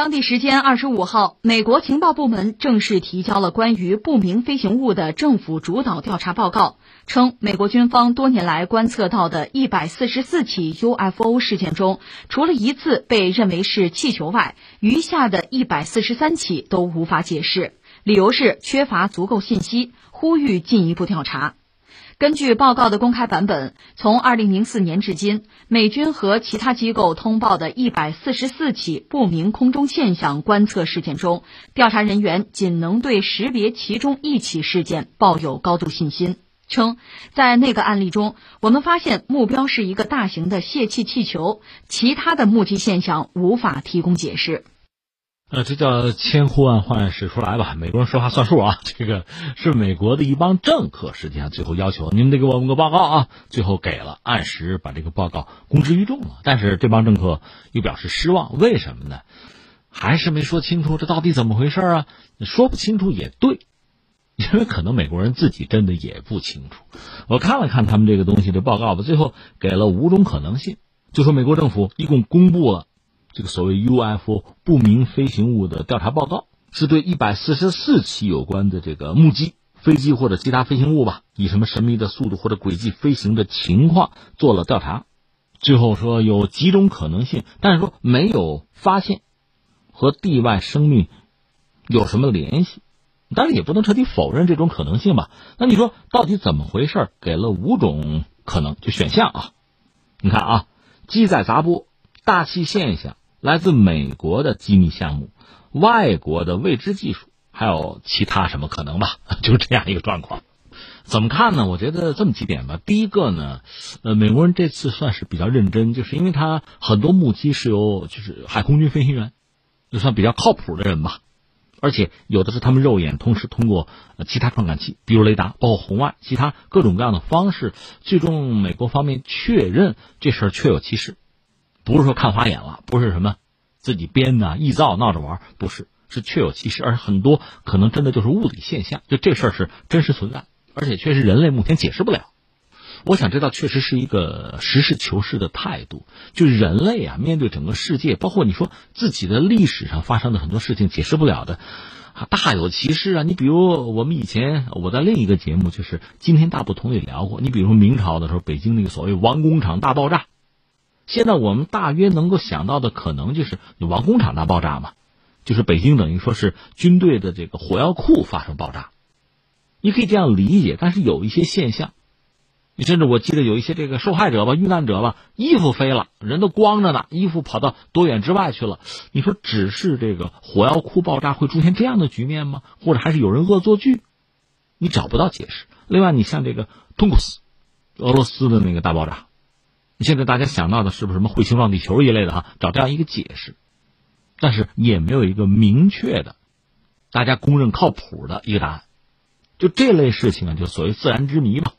当地时间二十五号，美国情报部门正式提交了关于不明飞行物的政府主导调查报告，称美国军方多年来观测到的一百四十四起 UFO 事件中，除了一次被认为是气球外，余下的一百四十三起都无法解释，理由是缺乏足够信息，呼吁进一步调查。根据报告的公开版本，从2004年至今，美军和其他机构通报的144起不明空中现象观测事件中，调查人员仅能对识别其中一起事件抱有高度信心，称在那个案例中，我们发现目标是一个大型的泄气气球，其他的目击现象无法提供解释。呃，这叫千呼万唤始出来吧？美国人说话算数啊！这个是美国的一帮政客，实际上最后要求你们得给我们个报告啊！最后给了，按时把这个报告公之于众了。但是这帮政客又表示失望，为什么呢？还是没说清楚这到底怎么回事啊？说不清楚也对，因为可能美国人自己真的也不清楚。我看了看他们这个东西的报告吧，最后给了五种可能性，就说美国政府一共公布了。这个所谓 UFO 不明飞行物的调查报告，是对一百四十四起有关的这个目击飞机或者其他飞行物吧，以什么神秘的速度或者轨迹飞行的情况做了调查，最后说有几种可能性，但是说没有发现和地外生命有什么联系，当然也不能彻底否认这种可能性吧。那你说到底怎么回事？给了五种可能就选项啊，你看啊，机载杂波、大气现象。来自美国的机密项目，外国的未知技术，还有其他什么可能吧？就是这样一个状况。怎么看呢？我觉得这么几点吧。第一个呢，呃，美国人这次算是比较认真，就是因为他很多目击是由就是海空军飞行员，就算比较靠谱的人吧。而且有的是他们肉眼同时通过其他传感器，比如雷达，包括红外，其他各种各样的方式，最终美国方面确认这事儿确有其事。不是说看花眼了，不是什么自己编的、臆造、闹着玩，不是，是确有其事，而很多可能真的就是物理现象，就这事儿是真实存在，而且确实人类目前解释不了。我想这倒确实是一个实事求是的态度，就人类啊，面对整个世界，包括你说自己的历史上发生的很多事情解释不了的，大有其事啊。你比如我们以前我在另一个节目就是《今天大不同》里聊过，你比如说明朝的时候，北京那个所谓王工厂大爆炸。现在我们大约能够想到的可能就是王工厂大爆炸嘛，就是北京等于说是军队的这个火药库发生爆炸，你可以这样理解。但是有一些现象，你甚至我记得有一些这个受害者吧、遇难者吧，衣服飞了，人都光着呢，衣服跑到多远之外去了。你说只是这个火药库爆炸会出现这样的局面吗？或者还是有人恶作剧？你找不到解释。另外，你像这个通古斯，俄罗斯的那个大爆炸。现在大家想到的是不是什么彗星撞地球一类的哈？找这样一个解释，但是也没有一个明确的、大家公认靠谱的一个答案。就这类事情啊，就所谓自然之谜嘛。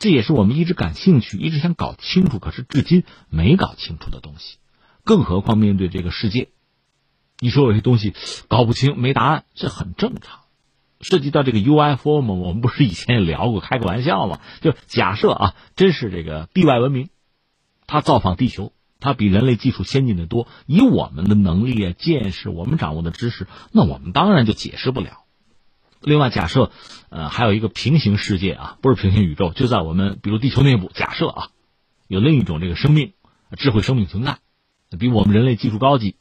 这也是我们一直感兴趣、一直想搞清楚，可是至今没搞清楚的东西。更何况面对这个世界，你说有些东西搞不清、没答案，这很正常。涉及到这个 UFO 嘛，我们不是以前也聊过，开个玩笑嘛？就假设啊，真是这个地外文明。他造访地球，他比人类技术先进的多。以我们的能力啊、见识，我们掌握的知识，那我们当然就解释不了。另外，假设，呃，还有一个平行世界啊，不是平行宇宙，就在我们比如地球内部，假设啊，有另一种这个生命、智慧生命存在，比我们人类技术高级，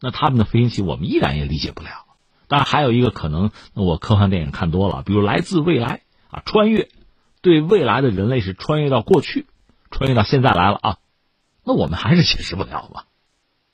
那他们的飞行器我们依然也理解不了。当然，还有一个可能，我科幻电影看多了，比如来自未来啊，穿越，对未来的人类是穿越到过去。穿越到现在来了啊，那我们还是解释不了吧？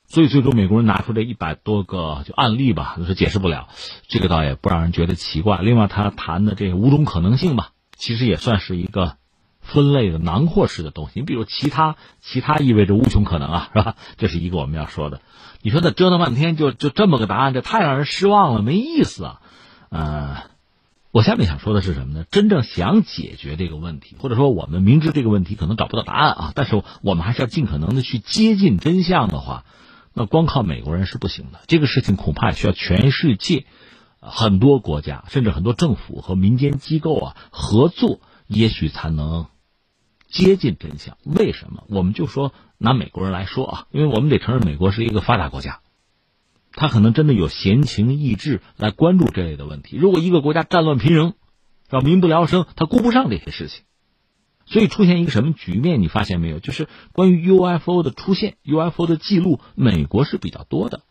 所以最终美国人拿出这一百多个就案例吧，就是解释不了，这个倒也不让人觉得奇怪。另外他谈的这五种可能性吧，其实也算是一个分类的囊括式的东西。你比如其他，其他意味着无穷可能啊，是吧？这是一个我们要说的。你说他折腾半天就就这么个答案，这太让人失望了，没意思啊，嗯。我下面想说的是什么呢？真正想解决这个问题，或者说我们明知这个问题可能找不到答案啊，但是我们还是要尽可能的去接近真相的话，那光靠美国人是不行的。这个事情恐怕需要全世界很多国家，甚至很多政府和民间机构啊合作，也许才能接近真相。为什么？我们就说拿美国人来说啊，因为我们得承认美国是一个发达国家。他可能真的有闲情逸致来关注这类的问题。如果一个国家战乱频仍，让民不聊生，他顾不上这些事情。所以出现一个什么局面？你发现没有？就是关于 UFO 的出现，UFO 的记录，美国是比较多的，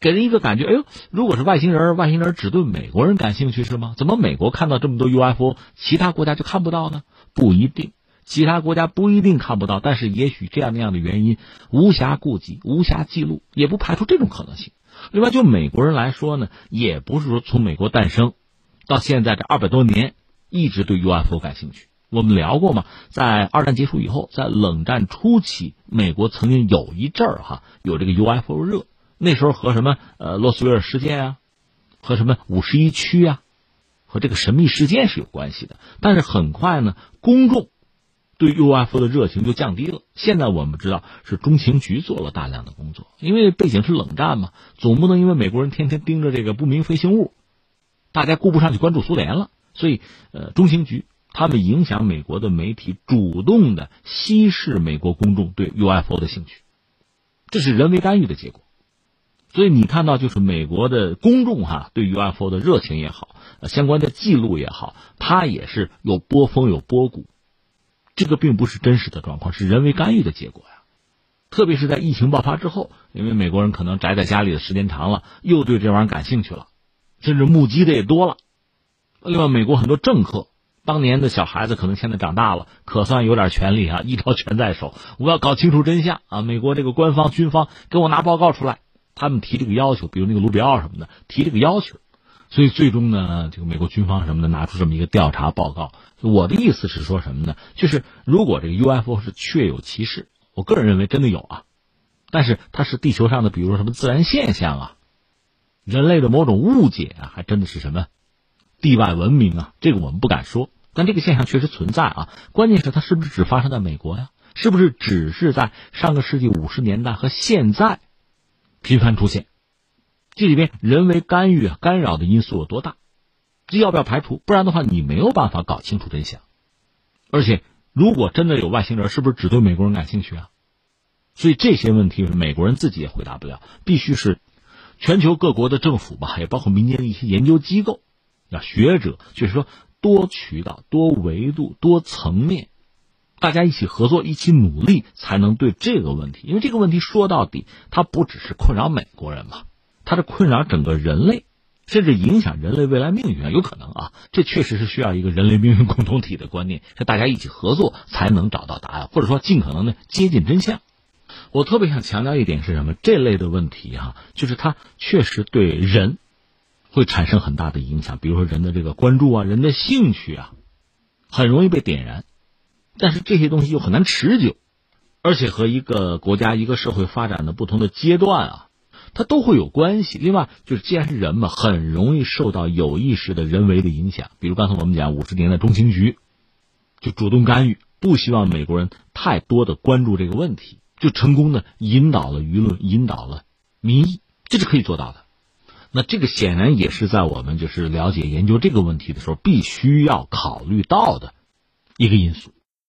给人一个感觉：哎呦，如果是外星人，外星人只对美国人感兴趣是吗？怎么美国看到这么多 UFO，其他国家就看不到呢？不一定，其他国家不一定看不到，但是也许这样那样的原因无暇顾及，无暇记录，也不排除这种可能性。另外，就美国人来说呢，也不是说从美国诞生到现在这二百多年一直对 UFO 感兴趣。我们聊过嘛，在二战结束以后，在冷战初期，美国曾经有一阵儿哈有这个 UFO 热，那时候和什么呃洛斯威尔事件啊，和什么五十一区啊，和这个神秘事件是有关系的。但是很快呢，公众对 UFO 的热情就降低了。现在我们知道是中情局做了大量的工作，因为背景是冷战嘛，总不能因为美国人天天盯着这个不明飞行物，大家顾不上去关注苏联了，所以呃中情局。他们影响美国的媒体，主动的稀释美国公众对 UFO 的兴趣，这是人为干预的结果。所以你看到，就是美国的公众哈对 UFO 的热情也好，相关的记录也好，它也是有波峰有波谷，这个并不是真实的状况，是人为干预的结果呀。特别是在疫情爆发之后，因为美国人可能宅在家里的时间长了，又对这玩意儿感兴趣了，甚至目击的也多了。另外，美国很多政客。当年的小孩子可能现在长大了，可算有点权利啊！一招权在手，我要搞清楚真相啊！美国这个官方军方给我拿报告出来，他们提这个要求，比如那个卢比奥什么的提这个要求，所以最终呢，这个美国军方什么的拿出这么一个调查报告。我的意思是说什么呢？就是如果这个 UFO 是确有其事，我个人认为真的有啊，但是它是地球上的，比如说什么自然现象啊，人类的某种误解啊，还真的是什么？地外文明啊，这个我们不敢说，但这个现象确实存在啊。关键是它是不是只发生在美国呀？是不是只是在上个世纪五十年代和现在频繁出现？这里边人为干预、干扰的因素有多大？这要不要排除？不然的话，你没有办法搞清楚真相。而且，如果真的有外星人，是不是只对美国人感兴趣啊？所以这些问题美国人自己也回答不了，必须是全球各国的政府吧，也包括民间的一些研究机构。要学者，就是说多渠道、多维度、多层面，大家一起合作、一起努力，才能对这个问题。因为这个问题说到底，它不只是困扰美国人嘛，它是困扰整个人类，甚至影响人类未来命运啊，有可能啊。这确实是需要一个人类命运共同体的观念，是大家一起合作才能找到答案，或者说尽可能的接近真相。我特别想强调一点是什么？这类的问题哈，就是它确实对人。会产生很大的影响，比如说人的这个关注啊，人的兴趣啊，很容易被点燃，但是这些东西又很难持久，而且和一个国家、一个社会发展的不同的阶段啊，它都会有关系。另外，就是既然是人嘛，很容易受到有意识的人为的影响，比如刚才我们讲五十年代中情局就主动干预，不希望美国人太多的关注这个问题，就成功的引导了舆论，引导了民意，这是可以做到的。那这个显然也是在我们就是了解研究这个问题的时候必须要考虑到的一个因素。